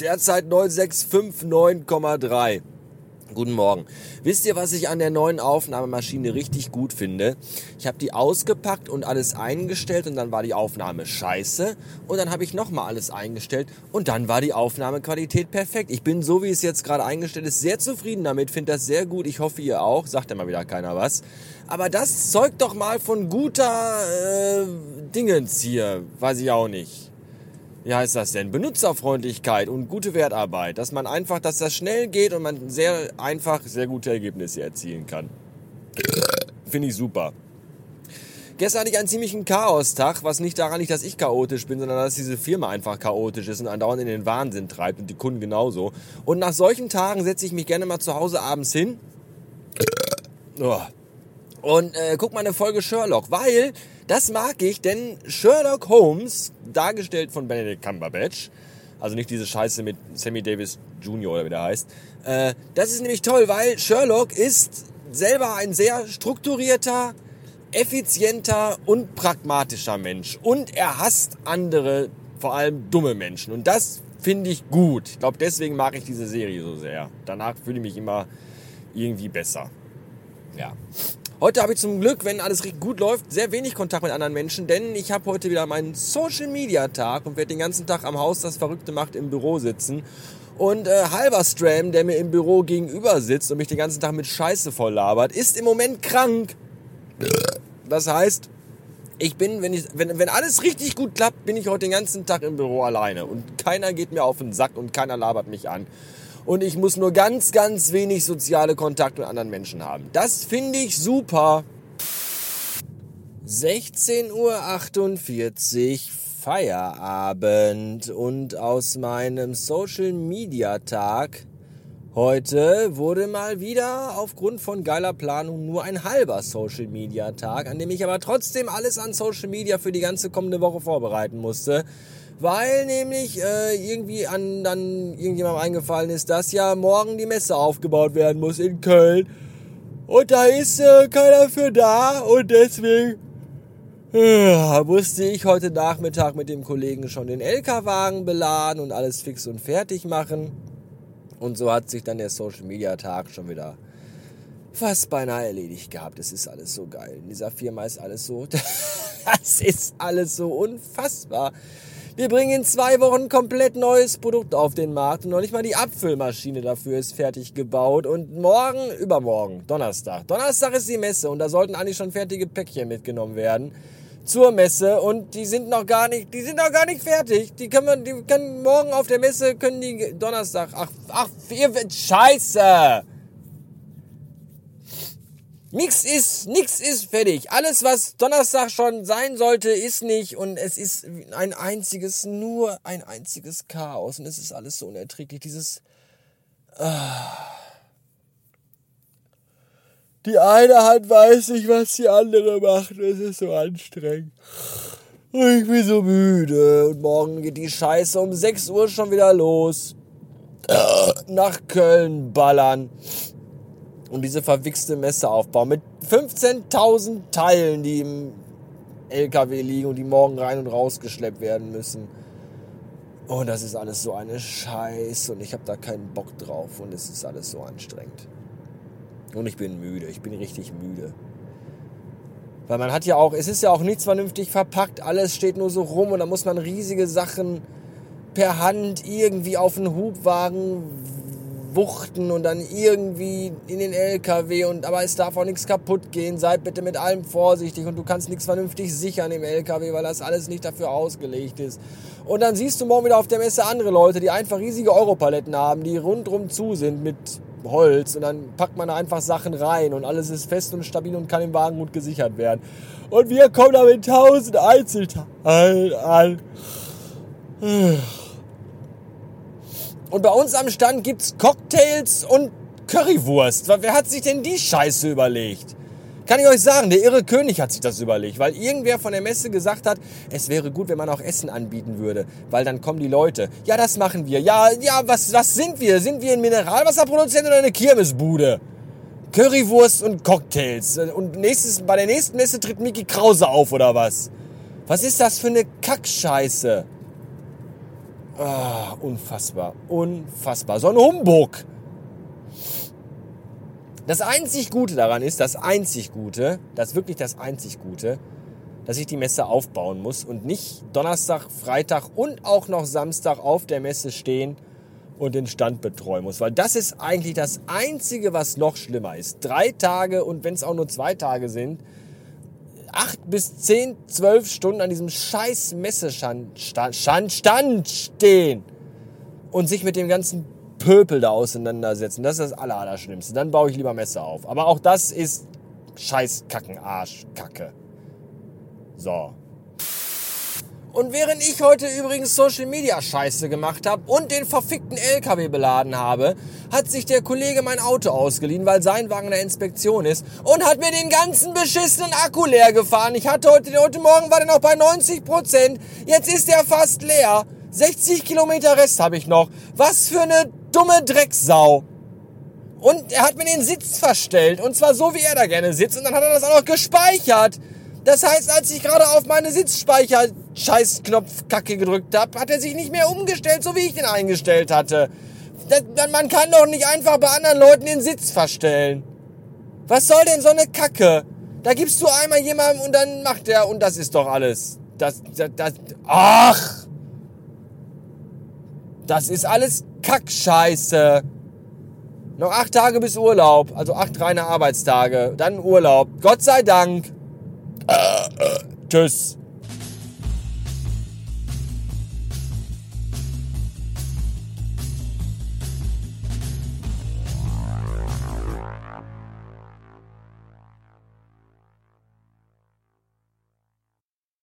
Derzeit 9659,3. Guten Morgen. Wisst ihr, was ich an der neuen Aufnahmemaschine richtig gut finde? Ich habe die ausgepackt und alles eingestellt und dann war die Aufnahme scheiße und dann habe ich nochmal alles eingestellt und dann war die Aufnahmequalität perfekt. Ich bin so, wie es jetzt gerade eingestellt ist, sehr zufrieden damit, finde das sehr gut. Ich hoffe, ihr auch. Sagt ja mal wieder keiner was. Aber das zeugt doch mal von guter äh, Dingens hier. Weiß ich auch nicht wie heißt das denn? Benutzerfreundlichkeit und gute Wertarbeit. Dass man einfach, dass das schnell geht und man sehr einfach sehr gute Ergebnisse erzielen kann. Finde ich super. Gestern hatte ich einen ziemlichen Chaostag, was nicht daran liegt, dass ich chaotisch bin, sondern dass diese Firma einfach chaotisch ist und andauernd in den Wahnsinn treibt und die Kunden genauso. Und nach solchen Tagen setze ich mich gerne mal zu Hause abends hin und äh, guck mal eine Folge Sherlock, weil das mag ich, denn Sherlock Holmes, dargestellt von Benedict Cumberbatch, also nicht diese Scheiße mit Sammy Davis Jr. oder wie der heißt, äh, das ist nämlich toll, weil Sherlock ist selber ein sehr strukturierter, effizienter und pragmatischer Mensch. Und er hasst andere, vor allem dumme Menschen. Und das finde ich gut. Ich glaube, deswegen mag ich diese Serie so sehr. Danach fühle ich mich immer irgendwie besser. Ja. Heute habe ich zum Glück, wenn alles gut läuft, sehr wenig Kontakt mit anderen Menschen, denn ich habe heute wieder meinen Social Media Tag und werde den ganzen Tag am Haus das Verrückte macht im Büro sitzen. Und äh, Halberstram, der mir im Büro gegenüber sitzt und mich den ganzen Tag mit Scheiße voll labert, ist im Moment krank. Das heißt, ich bin, wenn, ich, wenn, wenn alles richtig gut klappt, bin ich heute den ganzen Tag im Büro alleine. Und keiner geht mir auf den Sack und keiner labert mich an und ich muss nur ganz, ganz wenig soziale Kontakte mit anderen Menschen haben. Das finde ich super. 16.48 Uhr Feierabend und aus meinem Social Media Tag heute wurde mal wieder aufgrund von geiler Planung nur ein halber Social Media Tag, an dem ich aber trotzdem alles an Social Media für die ganze kommende Woche vorbereiten musste weil nämlich äh, irgendwie an dann irgendjemandem eingefallen ist, dass ja morgen die Messe aufgebaut werden muss in Köln. Und da ist äh, keiner für da und deswegen äh, musste ich heute Nachmittag mit dem Kollegen schon den LK-Wagen beladen und alles fix und fertig machen. Und so hat sich dann der Social Media Tag schon wieder fast beinahe erledigt gehabt. Es ist alles so geil. In dieser Firma ist alles so, das ist alles so unfassbar. Wir bringen in zwei Wochen ein komplett neues Produkt auf den Markt und noch nicht mal die Abfüllmaschine dafür ist fertig gebaut. Und morgen, übermorgen, Donnerstag. Donnerstag ist die Messe und da sollten eigentlich schon fertige Päckchen mitgenommen werden zur Messe und die sind noch gar nicht, die sind noch gar nicht fertig. Die können wir, die können morgen auf der Messe, können die Donnerstag, ach, ach, ihr, Scheiße! Nix ist, nix ist fertig. Alles, was Donnerstag schon sein sollte, ist nicht. Und es ist ein einziges, nur ein einziges Chaos. Und es ist alles so unerträglich. Dieses. Ah. Die eine Hand weiß nicht, was die andere macht. Es ist so anstrengend. Und ich bin so müde. Und morgen geht die Scheiße um 6 Uhr schon wieder los. Nach Köln ballern und diese verwichste Messe aufbauen mit 15.000 Teilen, die im LKW liegen und die morgen rein und raus geschleppt werden müssen. Und das ist alles so eine Scheiße und ich habe da keinen Bock drauf und es ist alles so anstrengend. Und ich bin müde, ich bin richtig müde. Weil man hat ja auch, es ist ja auch nichts vernünftig verpackt, alles steht nur so rum und da muss man riesige Sachen per Hand irgendwie auf den Hubwagen wuchten und dann irgendwie in den LKW und aber es darf auch nichts kaputt gehen. Seid bitte mit allem vorsichtig und du kannst nichts vernünftig sichern im LKW, weil das alles nicht dafür ausgelegt ist. Und dann siehst du morgen wieder auf der Messe andere Leute, die einfach riesige Europaletten haben, die rundrum zu sind mit Holz und dann packt man da einfach Sachen rein und alles ist fest und stabil und kann im Wagen gut gesichert werden. Und wir kommen da mit tausend Einzelteilen an. Und bei uns am Stand gibt's Cocktails und Currywurst. Wer hat sich denn die Scheiße überlegt? Kann ich euch sagen, der irre König hat sich das überlegt, weil irgendwer von der Messe gesagt hat, es wäre gut, wenn man auch Essen anbieten würde, weil dann kommen die Leute. Ja, das machen wir. Ja, ja, was, was sind wir? Sind wir ein Mineralwasserproduzent oder eine Kirmesbude? Currywurst und Cocktails. Und nächstes, bei der nächsten Messe tritt Mickey Krause auf oder was? Was ist das für eine Kackscheiße? Oh, unfassbar. Unfassbar. So ein Humbug. Das einzig Gute daran ist, das einzig Gute, das wirklich das einzig Gute, dass ich die Messe aufbauen muss und nicht Donnerstag, Freitag und auch noch Samstag auf der Messe stehen und den Stand betreuen muss. Weil das ist eigentlich das Einzige, was noch schlimmer ist. Drei Tage und wenn es auch nur zwei Tage sind, acht bis zehn, zwölf Stunden an diesem scheiß Messestand Stand, Stand stehen und sich mit dem ganzen Pöpel da auseinandersetzen. Das ist das Allerallerschlimmste. Dann baue ich lieber Messe auf. Aber auch das ist scheiß Kacken, Arsch, Kacke. So. Und während ich heute übrigens Social Media Scheiße gemacht habe und den verfickten LKW beladen habe, hat sich der Kollege mein Auto ausgeliehen, weil sein Wagen in der Inspektion ist und hat mir den ganzen beschissenen Akku leer gefahren. Ich hatte heute, heute Morgen war der noch bei 90 Prozent. Jetzt ist er fast leer. 60 Kilometer Rest habe ich noch. Was für eine dumme Drecksau. Und er hat mir den Sitz verstellt. Und zwar so, wie er da gerne sitzt. Und dann hat er das auch noch gespeichert. Das heißt, als ich gerade auf meine Sitzspeicher-Scheißknopf-Kacke gedrückt habe, hat er sich nicht mehr umgestellt, so wie ich den eingestellt hatte. Das, man kann doch nicht einfach bei anderen Leuten den Sitz verstellen. Was soll denn so eine Kacke? Da gibst du einmal jemandem und dann macht er und das ist doch alles. Das, das, das, ach! Das ist alles Kackscheiße. Noch acht Tage bis Urlaub, also acht reine Arbeitstage, dann Urlaub. Gott sei Dank. Tschüss.